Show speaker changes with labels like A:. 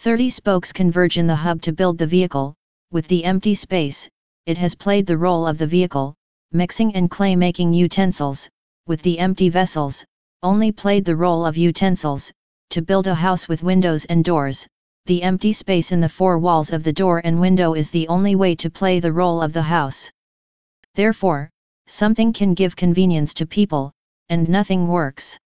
A: 30 spokes converge in the hub to build the vehicle, with the empty space, it has played the role of the vehicle, mixing and clay making utensils, with the empty vessels, only played the role of utensils, to build a house with windows and doors, the empty space in the four walls of the door and window is the only way to play the role of the house. Therefore, something can give convenience to people, and nothing works.